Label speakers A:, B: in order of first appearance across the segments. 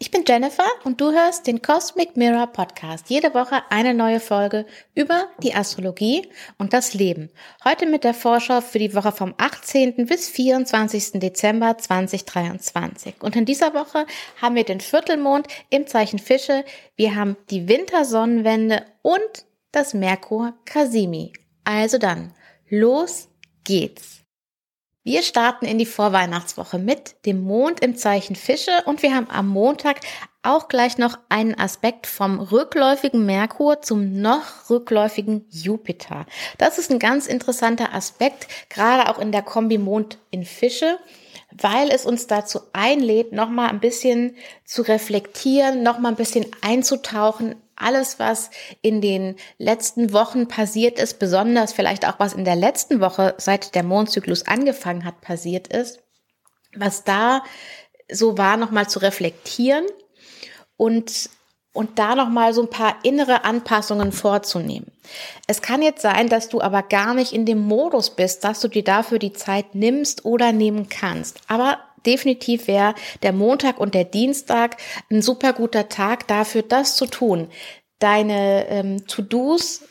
A: Ich bin Jennifer und du hörst den Cosmic Mirror Podcast. Jede Woche eine neue Folge über die Astrologie und das Leben. Heute mit der Vorschau für die Woche vom 18. bis 24. Dezember 2023. Und in dieser Woche haben wir den Viertelmond im Zeichen Fische. Wir haben die Wintersonnenwende und das Merkur Kasimi. Also dann, los geht's. Wir starten in die Vorweihnachtswoche mit dem Mond im Zeichen Fische und wir haben am Montag auch gleich noch einen Aspekt vom rückläufigen Merkur zum noch rückläufigen Jupiter. Das ist ein ganz interessanter Aspekt, gerade auch in der Kombi Mond in Fische weil es uns dazu einlädt, nochmal ein bisschen zu reflektieren, nochmal ein bisschen einzutauchen alles, was in den letzten Wochen passiert ist, besonders vielleicht auch was in der letzten Woche, seit der Mondzyklus angefangen hat, passiert ist, was da so war, nochmal zu reflektieren und und da noch mal so ein paar innere Anpassungen vorzunehmen. Es kann jetzt sein, dass du aber gar nicht in dem Modus bist, dass du dir dafür die Zeit nimmst oder nehmen kannst. Aber definitiv wäre der Montag und der Dienstag ein super guter Tag dafür, das zu tun. Deine ähm, To-Dos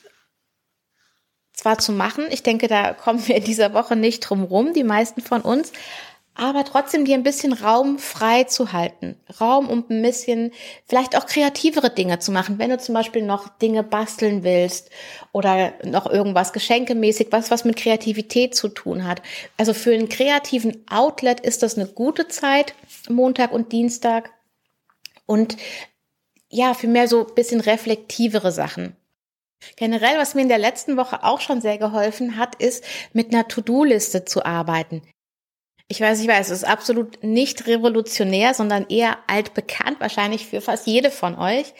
A: zwar zu machen, ich denke, da kommen wir in dieser Woche nicht drum rum, die meisten von uns, aber trotzdem dir ein bisschen Raum frei zu halten. Raum, um ein bisschen vielleicht auch kreativere Dinge zu machen. Wenn du zum Beispiel noch Dinge basteln willst oder noch irgendwas geschenkemäßig, was was mit Kreativität zu tun hat. Also für einen kreativen Outlet ist das eine gute Zeit, Montag und Dienstag. Und ja, für mehr so bisschen reflektivere Sachen. Generell, was mir in der letzten Woche auch schon sehr geholfen hat, ist, mit einer To-Do-Liste zu arbeiten. Ich weiß, ich weiß, es ist absolut nicht revolutionär, sondern eher altbekannt, wahrscheinlich für fast jede von euch.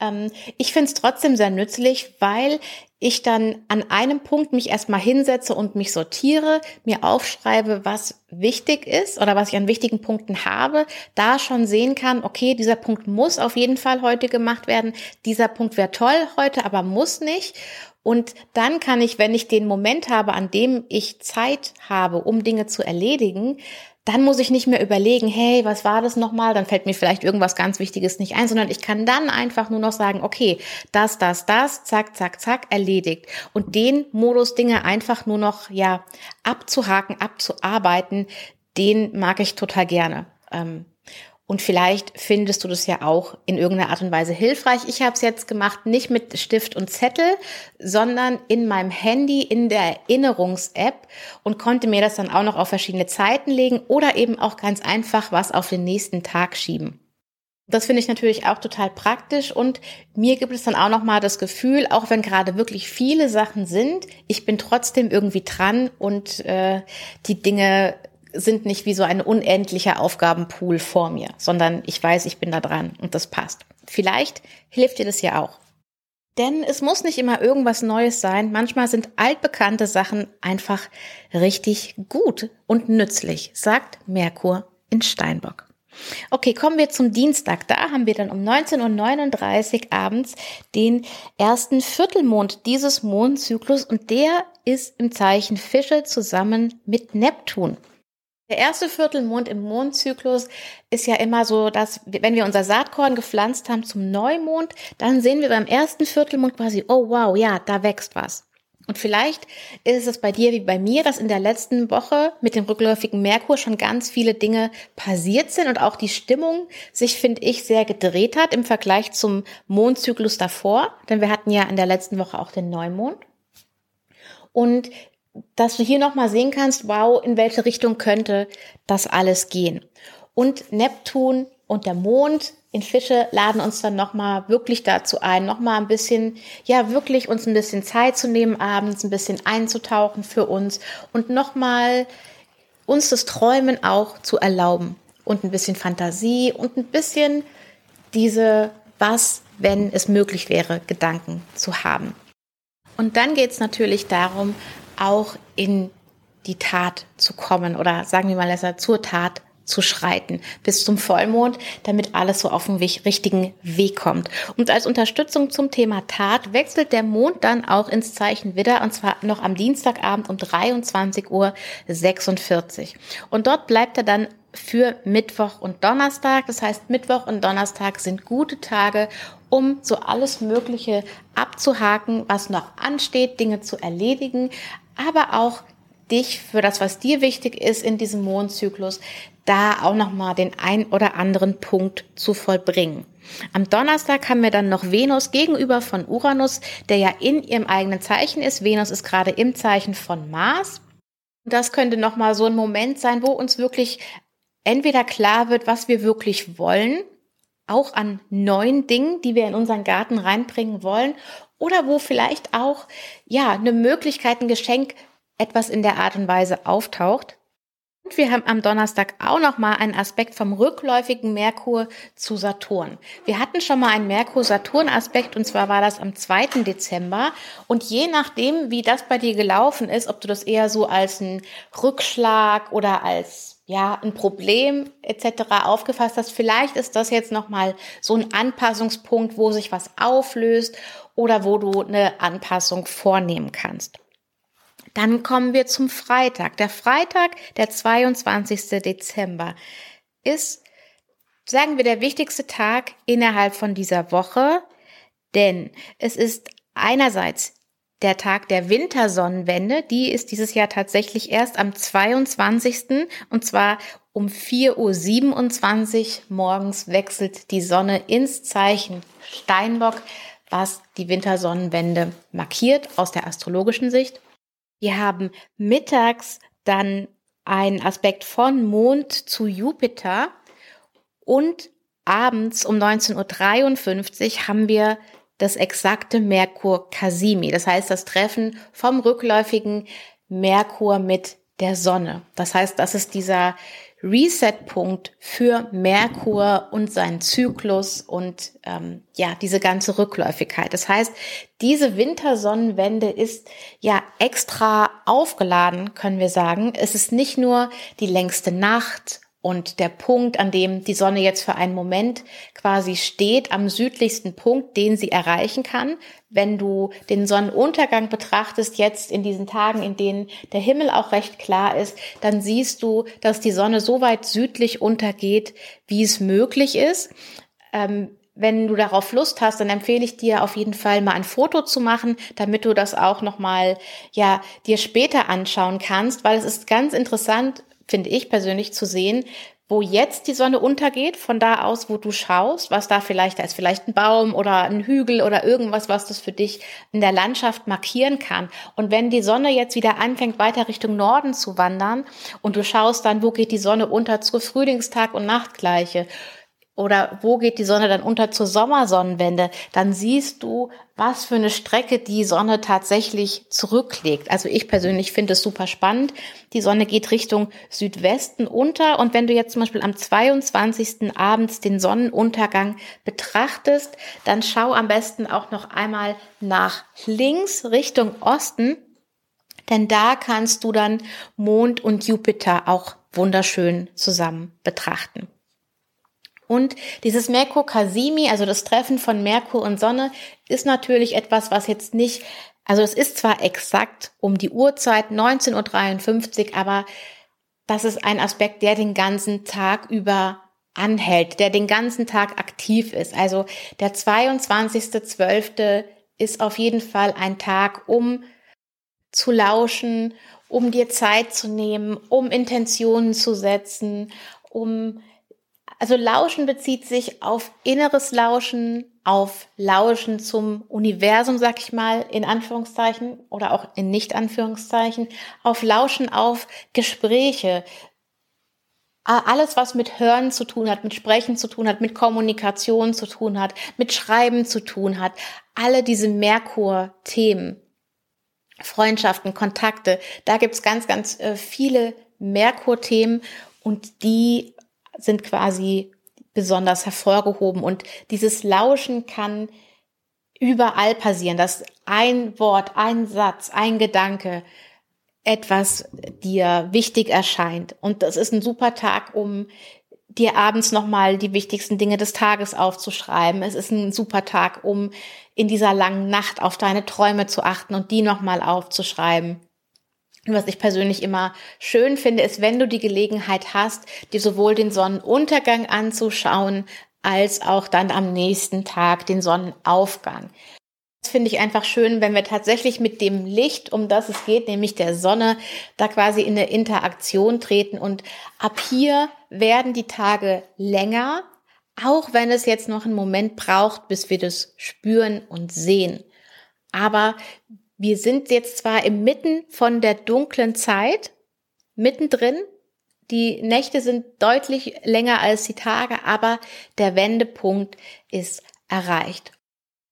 A: Ähm, ich finde es trotzdem sehr nützlich, weil ich dann an einem Punkt mich erstmal hinsetze und mich sortiere, mir aufschreibe, was wichtig ist oder was ich an wichtigen Punkten habe, da schon sehen kann, okay, dieser Punkt muss auf jeden Fall heute gemacht werden, dieser Punkt wäre toll heute, aber muss nicht. Und dann kann ich, wenn ich den Moment habe, an dem ich Zeit habe, um Dinge zu erledigen, dann muss ich nicht mehr überlegen, hey, was war das nochmal? Dann fällt mir vielleicht irgendwas ganz Wichtiges nicht ein, sondern ich kann dann einfach nur noch sagen, okay, das, das, das, zack, zack, zack, erledigt. Und den Modus Dinge einfach nur noch, ja, abzuhaken, abzuarbeiten, den mag ich total gerne. Ähm, und vielleicht findest du das ja auch in irgendeiner Art und Weise hilfreich. Ich habe es jetzt gemacht, nicht mit Stift und Zettel, sondern in meinem Handy in der Erinnerungs-App und konnte mir das dann auch noch auf verschiedene Zeiten legen oder eben auch ganz einfach was auf den nächsten Tag schieben. Das finde ich natürlich auch total praktisch und mir gibt es dann auch noch mal das Gefühl, auch wenn gerade wirklich viele Sachen sind, ich bin trotzdem irgendwie dran und äh, die Dinge sind nicht wie so ein unendlicher Aufgabenpool vor mir, sondern ich weiß, ich bin da dran und das passt. Vielleicht hilft dir das ja auch. Denn es muss nicht immer irgendwas Neues sein. Manchmal sind altbekannte Sachen einfach richtig gut und nützlich, sagt Merkur in Steinbock. Okay, kommen wir zum Dienstag. Da haben wir dann um 19.39 Uhr abends den ersten Viertelmond dieses Mondzyklus und der ist im Zeichen Fische zusammen mit Neptun. Der erste Viertelmond im Mondzyklus ist ja immer so, dass wenn wir unser Saatkorn gepflanzt haben zum Neumond, dann sehen wir beim ersten Viertelmond quasi, oh wow, ja, da wächst was. Und vielleicht ist es bei dir wie bei mir, dass in der letzten Woche mit dem rückläufigen Merkur schon ganz viele Dinge passiert sind und auch die Stimmung sich, finde ich, sehr gedreht hat im Vergleich zum Mondzyklus davor. Denn wir hatten ja in der letzten Woche auch den Neumond. Und dass du hier nochmal sehen kannst, wow, in welche Richtung könnte das alles gehen. Und Neptun und der Mond in Fische laden uns dann nochmal wirklich dazu ein, nochmal ein bisschen, ja, wirklich uns ein bisschen Zeit zu nehmen, abends ein bisschen einzutauchen für uns und nochmal uns das Träumen auch zu erlauben und ein bisschen Fantasie und ein bisschen diese was, wenn es möglich wäre, Gedanken zu haben. Und dann geht es natürlich darum, auch in die Tat zu kommen oder sagen wir mal besser zur Tat zu schreiten bis zum Vollmond, damit alles so auf den Weg, richtigen Weg kommt. Und als Unterstützung zum Thema Tat wechselt der Mond dann auch ins Zeichen Widder und zwar noch am Dienstagabend um 23 Uhr 46. Und dort bleibt er dann für Mittwoch und Donnerstag. Das heißt, Mittwoch und Donnerstag sind gute Tage, um so alles Mögliche abzuhaken, was noch ansteht, Dinge zu erledigen, aber auch dich für das, was dir wichtig ist in diesem Mondzyklus, da auch nochmal den ein oder anderen Punkt zu vollbringen. Am Donnerstag haben wir dann noch Venus gegenüber von Uranus, der ja in ihrem eigenen Zeichen ist. Venus ist gerade im Zeichen von Mars. Das könnte nochmal so ein Moment sein, wo uns wirklich entweder klar wird, was wir wirklich wollen, auch an neuen Dingen, die wir in unseren Garten reinbringen wollen, oder wo vielleicht auch, ja, eine Möglichkeit, ein Geschenk etwas in der Art und Weise auftaucht. Und wir haben am Donnerstag auch noch mal einen Aspekt vom rückläufigen Merkur zu Saturn. Wir hatten schon mal einen Merkur-Saturn-Aspekt und zwar war das am 2. Dezember. Und je nachdem, wie das bei dir gelaufen ist, ob du das eher so als einen Rückschlag oder als ja, ein Problem etc. aufgefasst hast, vielleicht ist das jetzt noch mal so ein Anpassungspunkt, wo sich was auflöst oder wo du eine Anpassung vornehmen kannst. Dann kommen wir zum Freitag. Der Freitag, der 22. Dezember, ist, sagen wir, der wichtigste Tag innerhalb von dieser Woche, denn es ist einerseits der Tag der Wintersonnenwende, die ist dieses Jahr tatsächlich erst am 22. und zwar um 4.27 Uhr morgens wechselt die Sonne ins Zeichen Steinbock, was die Wintersonnenwende markiert aus der astrologischen Sicht. Wir haben mittags dann einen Aspekt von Mond zu Jupiter und abends um 19.53 Uhr haben wir das exakte Merkur-Kasimi. Das heißt, das Treffen vom rückläufigen Merkur mit der Sonne. Das heißt, das ist dieser Reset-Punkt für Merkur und seinen Zyklus und ähm, ja, diese ganze Rückläufigkeit. Das heißt, diese Wintersonnenwende ist ja extra aufgeladen, können wir sagen. Es ist nicht nur die längste Nacht und der Punkt, an dem die Sonne jetzt für einen Moment quasi steht, am südlichsten Punkt, den sie erreichen kann. Wenn du den Sonnenuntergang betrachtest, jetzt in diesen Tagen, in denen der Himmel auch recht klar ist, dann siehst du, dass die Sonne so weit südlich untergeht, wie es möglich ist. Ähm, wenn du darauf Lust hast, dann empfehle ich dir auf jeden Fall mal ein Foto zu machen, damit du das auch noch mal ja dir später anschauen kannst, weil es ist ganz interessant, finde ich persönlich, zu sehen, wo jetzt die Sonne untergeht, von da aus, wo du schaust, was da vielleicht, da ist vielleicht ein Baum oder ein Hügel oder irgendwas, was das für dich in der Landschaft markieren kann. Und wenn die Sonne jetzt wieder anfängt, weiter Richtung Norden zu wandern und du schaust dann, wo geht die Sonne unter zur Frühlingstag- und Nachtgleiche, oder wo geht die Sonne dann unter zur Sommersonnenwende, dann siehst du, was für eine Strecke die Sonne tatsächlich zurücklegt. Also ich persönlich finde es super spannend. Die Sonne geht Richtung Südwesten unter und wenn du jetzt zum Beispiel am 22. abends den Sonnenuntergang betrachtest, dann schau am besten auch noch einmal nach links Richtung Osten, denn da kannst du dann Mond und Jupiter auch wunderschön zusammen betrachten. Und dieses Merkur Kasimi, also das Treffen von Merkur und Sonne, ist natürlich etwas, was jetzt nicht, also es ist zwar exakt um die Uhrzeit 19.53 Uhr, aber das ist ein Aspekt, der den ganzen Tag über anhält, der den ganzen Tag aktiv ist. Also der 22.12. ist auf jeden Fall ein Tag, um zu lauschen, um dir Zeit zu nehmen, um Intentionen zu setzen, um also Lauschen bezieht sich auf inneres Lauschen, auf Lauschen zum Universum, sag ich mal, in Anführungszeichen oder auch in Nicht-Anführungszeichen, auf Lauschen auf Gespräche. Alles, was mit Hören zu tun hat, mit Sprechen zu tun hat, mit Kommunikation zu tun hat, mit Schreiben zu tun hat. Alle diese Merkur-Themen. Freundschaften, Kontakte. Da gibt's ganz, ganz äh, viele Merkur-Themen und die sind quasi besonders hervorgehoben und dieses Lauschen kann überall passieren, dass ein Wort, ein Satz, ein Gedanke etwas dir wichtig erscheint. Und das ist ein super Tag, um dir abends nochmal die wichtigsten Dinge des Tages aufzuschreiben. Es ist ein super Tag, um in dieser langen Nacht auf deine Träume zu achten und die nochmal aufzuschreiben. Was ich persönlich immer schön finde, ist, wenn du die Gelegenheit hast, dir sowohl den Sonnenuntergang anzuschauen, als auch dann am nächsten Tag den Sonnenaufgang. Das finde ich einfach schön, wenn wir tatsächlich mit dem Licht, um das es geht, nämlich der Sonne, da quasi in eine Interaktion treten. Und ab hier werden die Tage länger, auch wenn es jetzt noch einen Moment braucht, bis wir das spüren und sehen. Aber wir sind jetzt zwar inmitten von der dunklen Zeit, mittendrin. Die Nächte sind deutlich länger als die Tage, aber der Wendepunkt ist erreicht.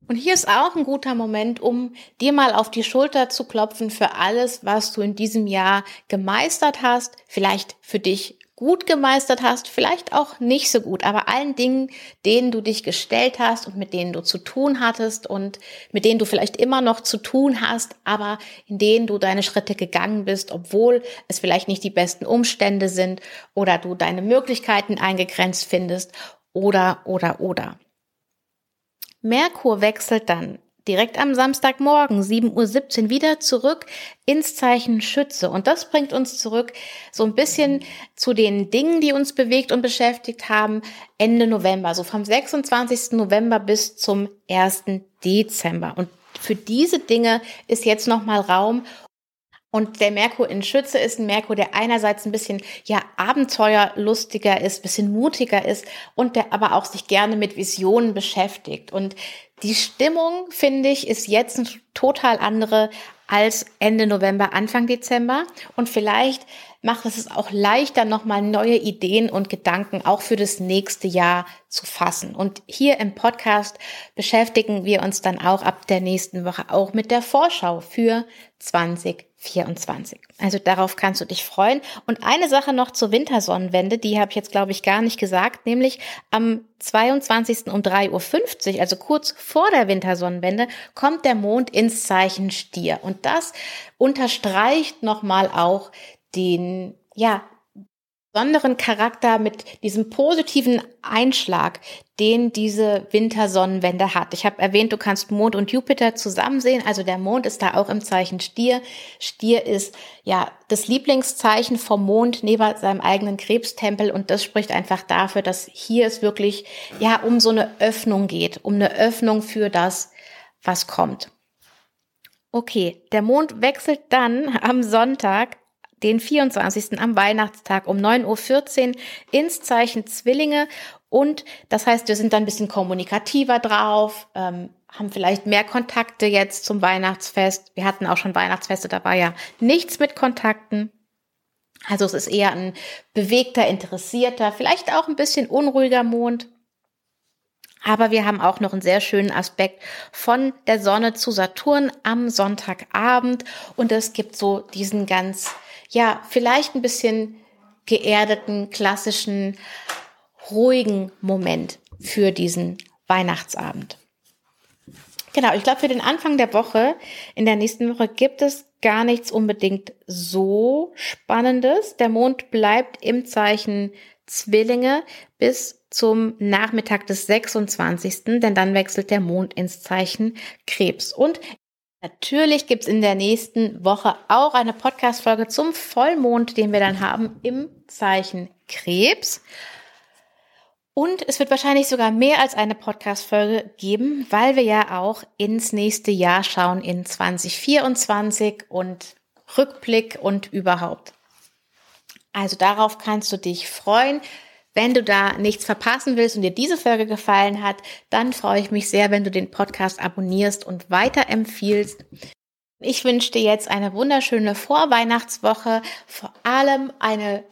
A: Und hier ist auch ein guter Moment, um dir mal auf die Schulter zu klopfen für alles, was du in diesem Jahr gemeistert hast, vielleicht für dich gut gemeistert hast, vielleicht auch nicht so gut, aber allen Dingen, denen du dich gestellt hast und mit denen du zu tun hattest und mit denen du vielleicht immer noch zu tun hast, aber in denen du deine Schritte gegangen bist, obwohl es vielleicht nicht die besten Umstände sind oder du deine Möglichkeiten eingegrenzt findest oder, oder, oder. Merkur wechselt dann direkt am Samstagmorgen 7.17 Uhr wieder zurück ins Zeichen Schütze. Und das bringt uns zurück so ein bisschen zu den Dingen, die uns bewegt und beschäftigt haben, Ende November, so vom 26. November bis zum 1. Dezember. Und für diese Dinge ist jetzt nochmal Raum, und der Merkur in Schütze ist ein Merkur, der einerseits ein bisschen, ja, abenteuerlustiger ist, bisschen mutiger ist und der aber auch sich gerne mit Visionen beschäftigt. Und die Stimmung, finde ich, ist jetzt eine total andere als Ende November, Anfang Dezember. Und vielleicht macht es es auch leichter, nochmal neue Ideen und Gedanken auch für das nächste Jahr zu fassen. Und hier im Podcast beschäftigen wir uns dann auch ab der nächsten Woche auch mit der Vorschau für 2024. Also darauf kannst du dich freuen. Und eine Sache noch zur Wintersonnenwende, die habe ich jetzt, glaube ich, gar nicht gesagt, nämlich am 22. um 3.50 Uhr, also kurz vor der Wintersonnenwende, kommt der Mond ins Zeichen Stier. Und das unterstreicht nochmal auch den, ja, besonderen Charakter mit diesem positiven Einschlag, den diese Wintersonnenwende hat. Ich habe erwähnt, du kannst Mond und Jupiter zusammen sehen. Also der Mond ist da auch im Zeichen Stier. Stier ist ja das Lieblingszeichen vom Mond neben seinem eigenen Krebstempel und das spricht einfach dafür, dass hier es wirklich ja um so eine Öffnung geht, um eine Öffnung für das, was kommt. Okay, der Mond wechselt dann am Sonntag den 24. am Weihnachtstag um 9.14 Uhr ins Zeichen Zwillinge. Und das heißt, wir sind dann ein bisschen kommunikativer drauf, ähm, haben vielleicht mehr Kontakte jetzt zum Weihnachtsfest. Wir hatten auch schon Weihnachtsfeste, da war ja nichts mit Kontakten. Also es ist eher ein bewegter, interessierter, vielleicht auch ein bisschen unruhiger Mond. Aber wir haben auch noch einen sehr schönen Aspekt von der Sonne zu Saturn am Sonntagabend. Und es gibt so diesen ganz ja, vielleicht ein bisschen geerdeten, klassischen, ruhigen Moment für diesen Weihnachtsabend. Genau, ich glaube, für den Anfang der Woche, in der nächsten Woche, gibt es gar nichts unbedingt so Spannendes. Der Mond bleibt im Zeichen Zwillinge bis zum Nachmittag des 26., denn dann wechselt der Mond ins Zeichen Krebs. Und Natürlich gibt's in der nächsten Woche auch eine Podcast-Folge zum Vollmond, den wir dann haben im Zeichen Krebs. Und es wird wahrscheinlich sogar mehr als eine Podcast-Folge geben, weil wir ja auch ins nächste Jahr schauen in 2024 und Rückblick und überhaupt. Also darauf kannst du dich freuen. Wenn du da nichts verpassen willst und dir diese Folge gefallen hat, dann freue ich mich sehr, wenn du den Podcast abonnierst und weiterempfiehlst. Ich wünsche dir jetzt eine wunderschöne Vorweihnachtswoche, vor allem eine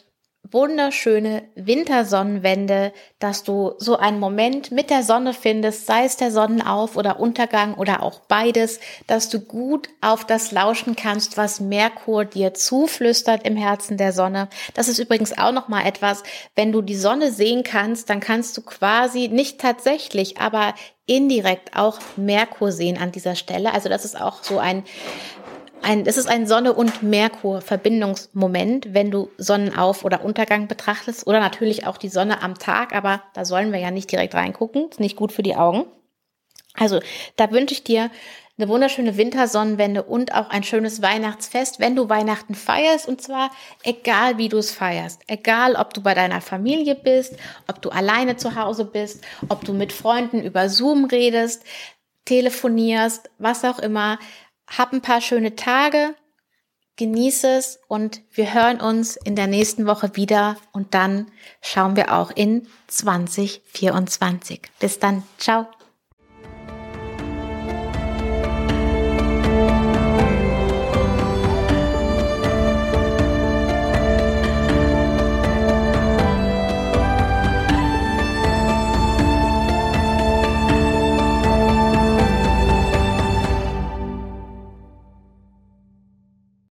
A: wunderschöne Wintersonnenwende, dass du so einen Moment mit der Sonne findest, sei es der Sonnenauf- oder Untergang oder auch beides, dass du gut auf das lauschen kannst, was Merkur dir zuflüstert im Herzen der Sonne. Das ist übrigens auch noch mal etwas, wenn du die Sonne sehen kannst, dann kannst du quasi nicht tatsächlich, aber indirekt auch Merkur sehen an dieser Stelle. Also das ist auch so ein ein, es ist ein Sonne- und Merkur-Verbindungsmoment, wenn du Sonnenauf- oder Untergang betrachtest oder natürlich auch die Sonne am Tag, aber da sollen wir ja nicht direkt reingucken, ist nicht gut für die Augen. Also da wünsche ich dir eine wunderschöne Wintersonnenwende und auch ein schönes Weihnachtsfest, wenn du Weihnachten feierst. Und zwar egal, wie du es feierst. Egal, ob du bei deiner Familie bist, ob du alleine zu Hause bist, ob du mit Freunden über Zoom redest, telefonierst, was auch immer. Hab ein paar schöne Tage, genieße es und wir hören uns in der nächsten Woche wieder und dann schauen wir auch in 2024. Bis dann. Ciao.